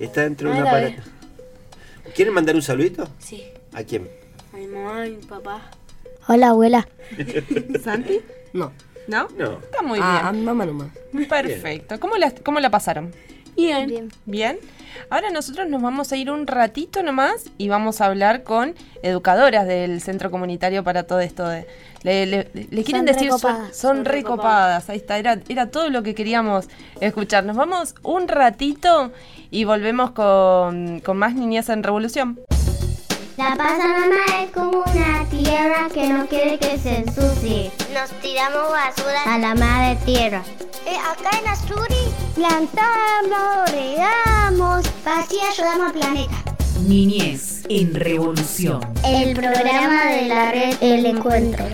Está dentro de
Ah,
un
la
aparato. ¿Quieren mandar un saludito?
Sí.
¿A quién?
A mi mamá, a mi papá.
Hola, abuela.
¿Santi?
No.
¿No?
No.
Está muy
Ah,
bien.
a mi mamá nomás.
Perfecto. ¿Cómo la, ¿Cómo la pasaron?
Bien.
Bien.
Bien. Ahora nosotros nos vamos a ir un ratito nomás y vamos a hablar con educadoras del Centro Comunitario para todo esto de... Le, le- le quieren
Son
decir, son,
recopadas.
son
Son
recopadas, ahí está, era, era todo lo que queríamos escuchar. Nos vamos un ratito y volvemos con, con más Niñez en Revolución.
La Panamá es como una tierra que no quiere que se ensucie.
Nos tiramos basura.
A la madre tierra.
Eh, acá en Asturi.
Plantamos, regamos, así ayudamos al planeta.
Niñez en Revolución.
El programa de la red El Encuentro.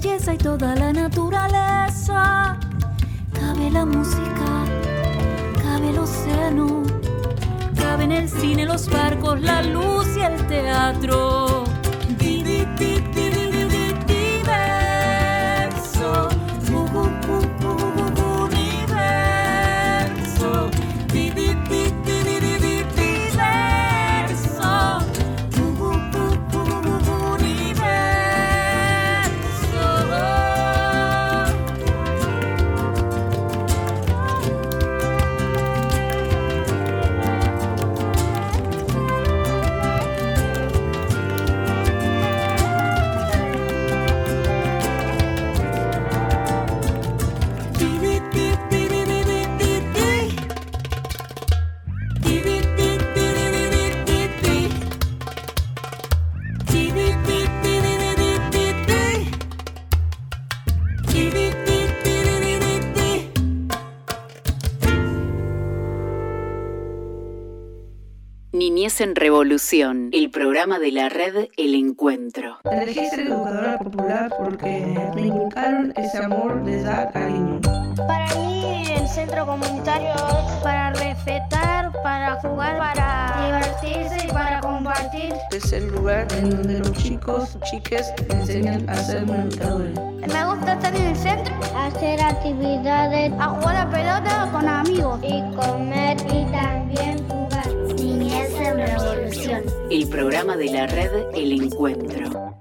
Belleza y toda la naturaleza. En
Revolución, el programa de la red El Encuentro.
Elegí ser educadora popular porque me inculcaron ese amor de dar cariño.
Para mí el centro comunitario es para respetar, para jugar, para divertirse y para compartir.
Es el lugar en donde los chicos, chiques enseñan a ser educadores.
Me gusta estar en el centro, hacer actividades, a jugar a pelota con amigos y comer y también
El programa de la red El Encuentro.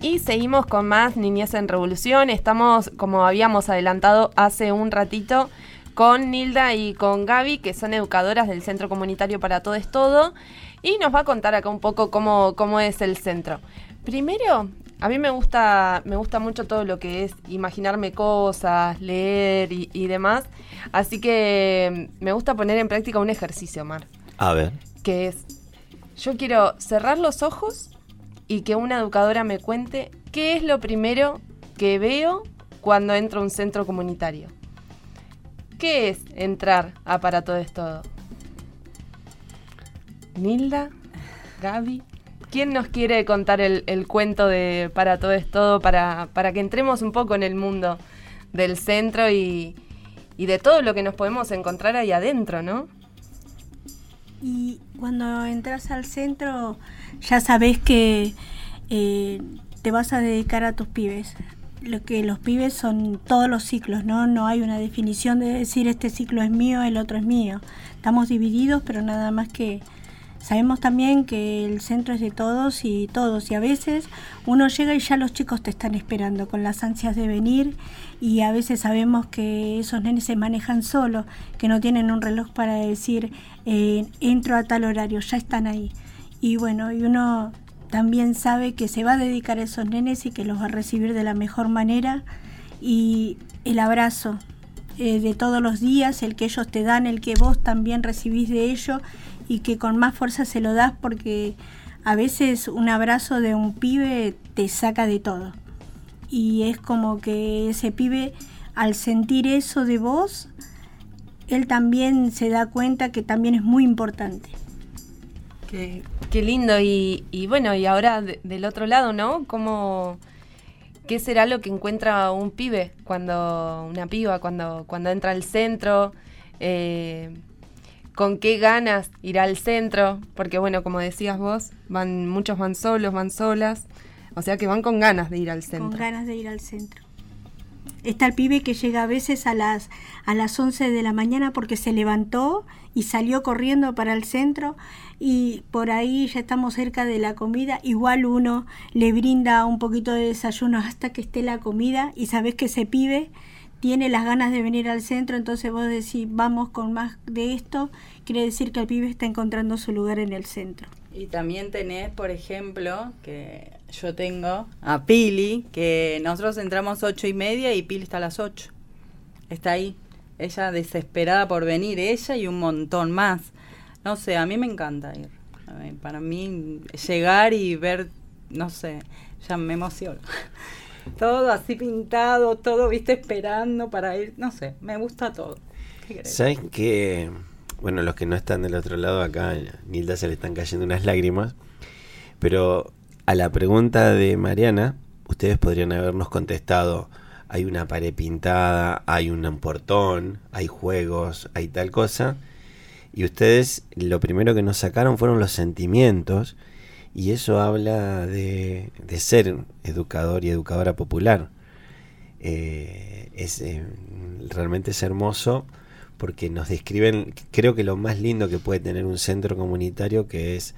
Y seguimos con más Niñez en Revolución. Estamos, como habíamos adelantado hace un ratito, con Nilda y con Gaby, que son educadoras del Centro Comunitario para Todo es Todo. Y nos va a contar acá un poco cómo, cómo es el centro. Primero, a mí me gusta, me gusta mucho todo lo que es imaginarme cosas, leer y, y demás. Así que me gusta poner en práctica un ejercicio, Mar.
A ver.
Que es, yo quiero cerrar los ojos y que una educadora me cuente qué es lo primero que veo cuando entro a un centro comunitario. ¿Qué es entrar a Para Todo es Todo? Nilda, Gaby, ¿quién nos quiere contar el, cuento de Para Todo es Todo para, para, que entremos un poco en el mundo del centro y, y de todo lo que nos podemos encontrar ahí adentro, ¿no?
Y cuando entras al centro ya sabes que eh, te vas a dedicar a tus pibes. Lo que los pibes son todos los ciclos, ¿no? No hay una definición de decir este ciclo es mío, el otro es mío. Estamos divididos, pero nada más que sabemos también que el centro es de todos y todos. Y a veces uno llega y ya los chicos te están esperando con las ansias de venir y a veces sabemos que esos nenes se manejan solos, que no tienen un reloj para decir eh, entro a tal horario, ya están ahí. Y bueno, y uno también sabe que se va a dedicar a esos nenes y que los va a recibir de la mejor manera. Y el abrazo eh, de todos los días, el que ellos te dan, el que vos también recibís de ellos y que con más fuerza se lo das porque a veces un abrazo de un pibe te saca de todo. Y es como que ese pibe, al sentir eso de vos, él también se da cuenta que también es muy importante.
Qué, qué lindo. Y, bueno, y ahora de, del otro lado, ¿no? ¿Cómo, ¿Qué será lo que encuentra un pibe cuando, una piba, cuando, cuando entra al centro? Eh, ¿Con qué ganas irá al centro? Porque bueno, como decías vos, van, muchos van solos, van solas. O sea que van con ganas de ir al centro.
Con ganas de ir al centro. Está el pibe que llega a veces a las, a las 11 de la mañana porque se levantó y salió corriendo para el centro y por ahí ya estamos cerca de la comida. Igual uno le brinda un poquito de desayuno hasta que esté la comida y sabes que ese pibe tiene las ganas de venir al centro, entonces vos decís vamos con más de esto, quiere decir que el pibe está encontrando su lugar en el centro.
Y también tenés, por ejemplo, que yo tengo a Pili, que nosotros entramos ocho y media y Pili está a las ocho. Está ahí. Ella desesperada por venir, ella y un montón más. No sé, a mí me encanta ir. Para mí, llegar y ver, no sé, ya me emociono. Todo así pintado, todo, viste, esperando para ir, no sé, me gusta todo.
¿Sabes qué? Bueno, los que no están del otro lado acá, Nilda se le están cayendo unas lágrimas, pero a la pregunta de Mariana, ustedes podrían habernos contestado, hay una pared pintada, hay un portón, hay juegos, hay tal cosa, y ustedes lo primero que nos sacaron fueron los sentimientos, y eso habla de, de ser educador y educadora popular. Eh, es, eh, realmente es hermoso porque nos describen, creo que lo más lindo que puede tener un centro comunitario que es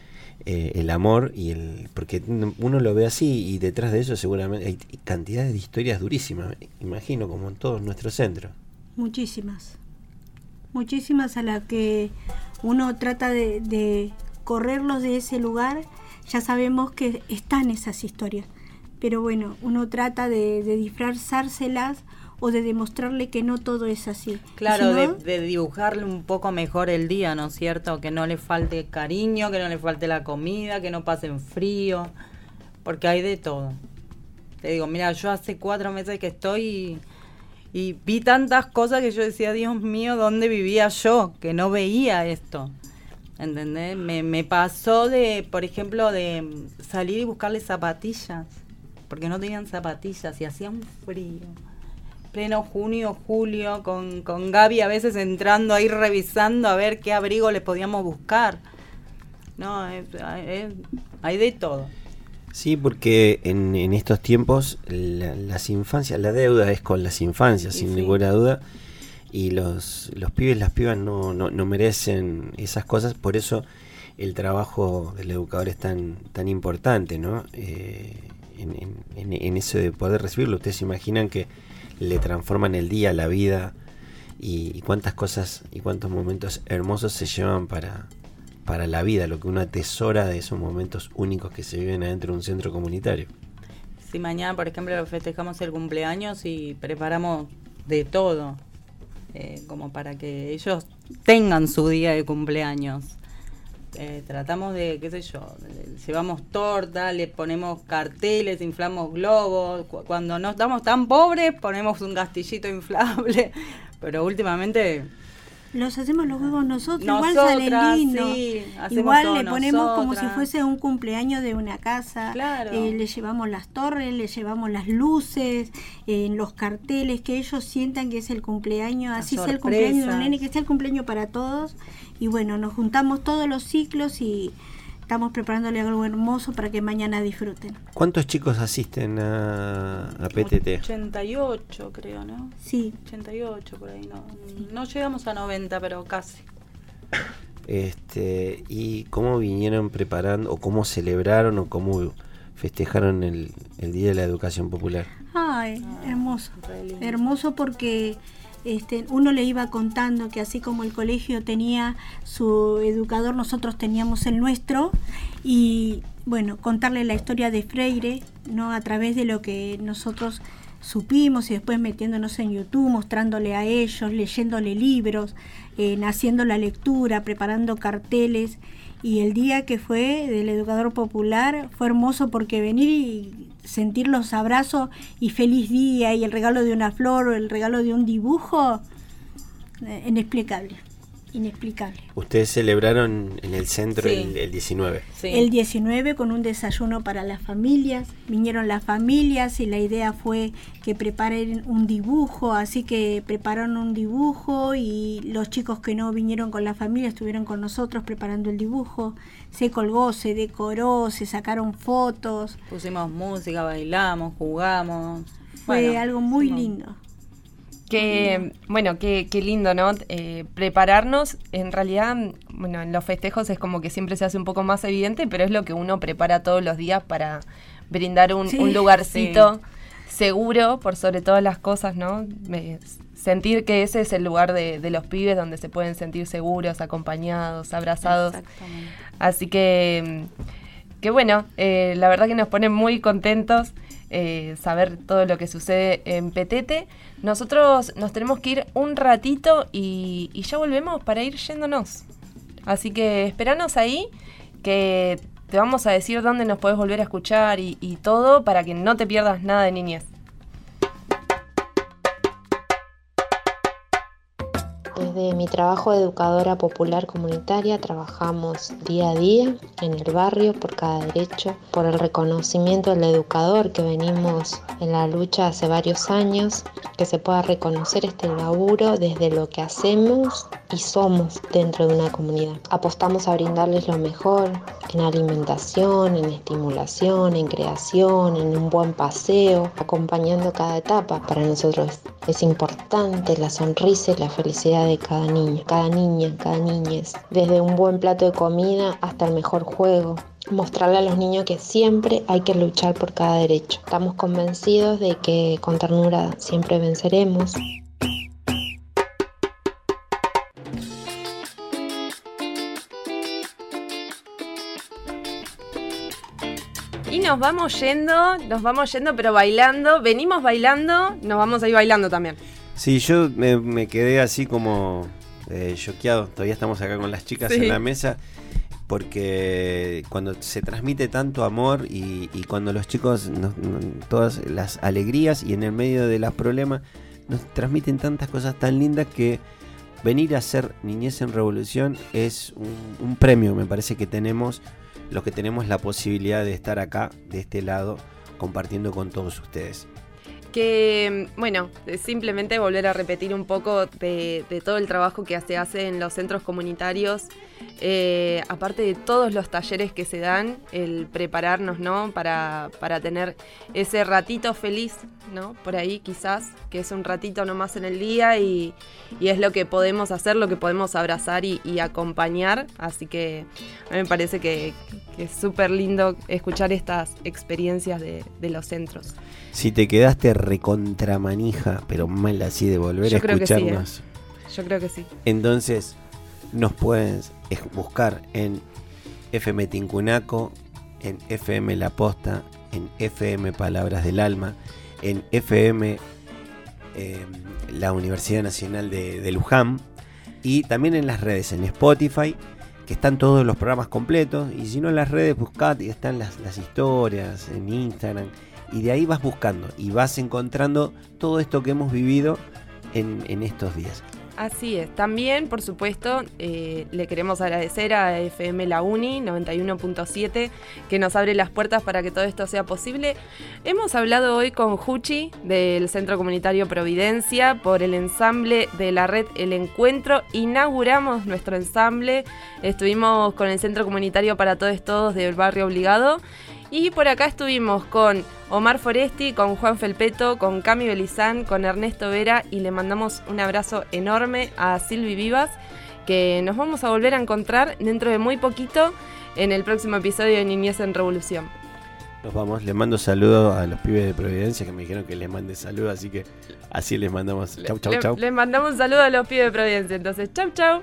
eh, el amor y el porque uno lo ve así y detrás de eso seguramente hay cantidades de historias durísimas, imagino como en todos nuestros centros.
Muchísimas, muchísimas a las que uno trata de, de correrlos de ese lugar, ya sabemos que están esas historias, pero bueno, uno trata de, de disfrazárselas o de demostrarle que no todo es así.
Claro, si no, de, de, dibujarle un poco mejor el día, ¿no es cierto? Que no le falte cariño, que no le falte la comida, que no pasen frío, porque hay de todo. Te digo, mira, yo hace cuatro meses que estoy Y vi tantas cosas que yo decía, Dios mío, ¿dónde vivía yo? Que no veía esto. ¿Entendés? Me, me pasó de, por ejemplo, de salir y buscarle zapatillas. Porque no tenían zapatillas y hacía un frío. Pleno junio, julio, con, con Gaby a veces entrando ahí revisando a ver qué abrigo le podíamos buscar. No, es- es- hay de todo.
Sí, porque en, en estos tiempos la- las infancias, la deuda es con las infancias, sin
sí.
ninguna duda. Y los, los pibes, las pibas no, no, no merecen esas cosas, por eso el trabajo del educador es tan, tan importante, ¿no? Eh, en, en- en- eso de poder recibirlo. Ustedes se imaginan que le transforman el día, la vida, y, y cuántas cosas y cuántos momentos hermosos se llevan para, para la vida, lo que uno atesora de esos momentos únicos que se viven adentro de un centro comunitario.
Si mañana, por ejemplo, festejamos el cumpleaños y preparamos de todo, eh, como para que ellos tengan su día de cumpleaños. Eh, tratamos de, qué sé yo, llevamos torta, le ponemos carteles, inflamos globos. Cu- Cuando no estamos tan pobres, ponemos un gastillito inflable. Pero últimamente
Los hacemos los huevos nosotros, igual sale
Nosotras,
lindo.
sí,
igual le ponemos como si fuese un cumpleaños de una casa.
Claro.
Eh, le llevamos las torres, le llevamos las luces, eh, los carteles, que ellos sientan que es el cumpleaños, así sea el cumpleaños de un nene, que sea el cumpleaños para todos. Y bueno, nos juntamos todos los ciclos y estamos preparándole algo hermoso para que mañana disfruten.
¿Cuántos chicos asisten a, a PTT?
88 creo, ¿no?
Sí.
88 por ahí, no, no llegamos a 90, pero casi.
Este, ¿Y cómo vinieron preparando, o cómo celebraron, o cómo festejaron el, el Día de la Educación Popular?
Ay, hermoso. Hermoso porque este, uno le iba contando que así como el colegio tenía su educador, nosotros teníamos el nuestro y bueno, contarle la historia de Freire, ¿no? A través de lo que nosotros supimos y después metiéndonos en YouTube, mostrándole a ellos, leyéndole libros, eh, haciendo la lectura, preparando carteles. Y el día que fue del educador popular fue hermoso porque venir y sentir los abrazos y feliz día y el regalo de una flor o el regalo de un dibujo, eh, inexplicable, inexplicable.
Ustedes celebraron en el centro
Sí.
el, el 19.
El 19 con un desayuno para las familias, vinieron las familias y la idea fue que preparen un dibujo, así que prepararon un dibujo y los chicos que no vinieron con la familia estuvieron con nosotros preparando el dibujo, se colgó, se decoró, se sacaron fotos,
Pusimos música, bailamos, jugamos.
fue
Bueno,
algo muy
hicimos-
lindo.
Que, bueno, qué, qué lindo, ¿no? Eh, prepararnos, en realidad, bueno, en los festejos es como que siempre se hace un poco más evidente, pero es lo que uno prepara todos los días para brindar un,
Sí.
un lugarcito seguro, por sobre todas las cosas, ¿no? Me- sentir que ese es el lugar de, de los pibes donde se pueden sentir seguros, acompañados, abrazados. Así que, mm, que bueno, eh, la verdad que nos pone muy contentos eh, saber todo lo que sucede en Petete. Nosotros nos tenemos que ir un ratito y, ya volvemos para ir yéndonos. Así que esperanos ahí, que te vamos a decir dónde nos podés volver a escuchar y, y todo para que no te pierdas nada de niñez.
Desde mi trabajo de educadora popular comunitaria trabajamos día a día en el barrio por cada derecho, por el reconocimiento del educador que venimos en la lucha hace varios años, que se pueda reconocer este laburo desde lo que hacemos y somos dentro de una comunidad. Apostamos a brindarles lo mejor en alimentación, en estimulación, en creación, en un buen paseo, acompañando cada etapa. Para nosotros es importante la sonrisa y la felicidad de cada niño, cada niña, cada niñez. Desde un buen plato de comida hasta el mejor juego. Mostrarle a los niños que siempre hay que luchar por cada derecho. Estamos convencidos de que con ternura siempre venceremos.
Nos vamos yendo, nos vamos yendo, pero bailando. Venimos bailando, nos vamos a ir bailando también.
Sí, yo me, me quedé así como eh, choqueado. Todavía estamos acá con las chicas
Sí.
en la mesa. Porque cuando se transmite tanto amor y, y cuando los chicos, nos- todas las alegrías y en el medio de los problemas, nos transmiten tantas cosas tan lindas que venir a ser Niñez en Revolución es un, un premio, me parece que tenemos los que tenemos la posibilidad de estar acá, de este lado, compartiendo con todos ustedes.
Que, bueno, simplemente volver a repetir un poco de, todo el trabajo que se hace en los centros comunitarios, eh, aparte de todos los talleres que se dan, el prepararnos, ¿no? Para, para tener ese ratito feliz, ¿no? Por ahí quizás, que es un ratito nomás en el día y, es lo que podemos hacer, lo que podemos abrazar y, acompañar, así que a mí me parece que, es súper lindo escuchar estas experiencias de los centros.
Si te quedaste recontramanija, pero mal así de volver a escucharnos.
¿eh? Yo creo que sí.
Entonces, nos puedes buscar en FM Tincunaco, en FM La Posta, en FM Palabras del Alma, en FM em, la Universidad Nacional de, Luján y también en las redes, en Spotify, que están todos los programas completos. Y si no en las redes, buscad y están las historias en Instagram y de ahí vas buscando y vas encontrando todo esto que hemos vivido en, estos días.
Así es. También, por supuesto, eh, le queremos agradecer a FM La Uni 91.7 que nos abre las puertas para que todo esto sea posible. Hemos hablado hoy con Juchi del Centro Comunitario Providencia por el ensamble de la red El Encuentro. Inauguramos nuestro ensamble. Estuvimos con el Centro Comunitario para Todos Todos del Barrio Obligado. Y por acá estuvimos con Omar Foresti, con Juan Felpeto, con Cami Belizán, con Ernesto Vera y le mandamos un abrazo enorme a Silvi Vivas, que nos vamos a volver a encontrar dentro de muy poquito en el próximo episodio de Niñez en Revolución.
Nos vamos, les mando saludos a los pibes de Providencia que me dijeron que les mande saludos, así que así les mandamos. Chau, chau, chau.
Les mandamos un saludo a los pibes de Providencia, entonces, chau, chau.